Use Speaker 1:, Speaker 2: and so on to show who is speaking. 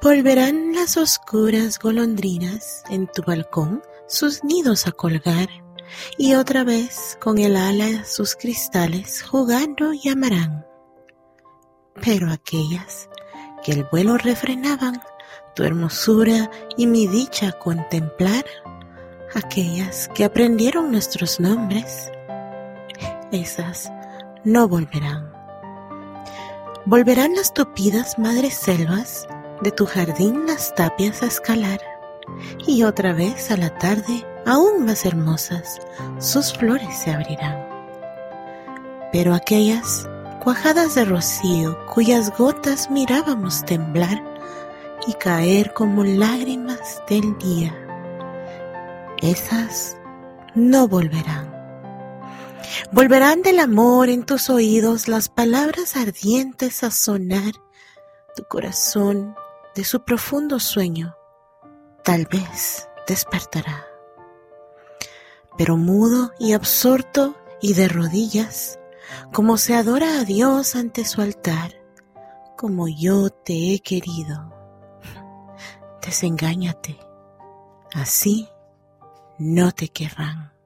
Speaker 1: Volverán las oscuras golondrinas en tu balcón sus nidos a colgar, y otra vez con el ala sus cristales jugando llamarán. Pero aquellas que el vuelo refrenaban, tu hermosura y mi dicha contemplar, aquellas que aprendieron nuestros nombres, esas no volverán. Volverán las tupidas madres selvas de tu jardín las tapias a escalar, y otra vez a la tarde, aún más hermosas, sus flores se abrirán. Pero aquellas cuajadas de rocío cuyas gotas mirábamos temblar y caer como lágrimas del día, esas no volverán. Volverán del amor en tus oídos las palabras ardientes a sonar, tu corazón de su profundo sueño, tal vez despertará. Pero mudo y absorto y de rodillas, como se adora a Dios ante su altar, como yo te he querido. Desengáñate, así no te querrán.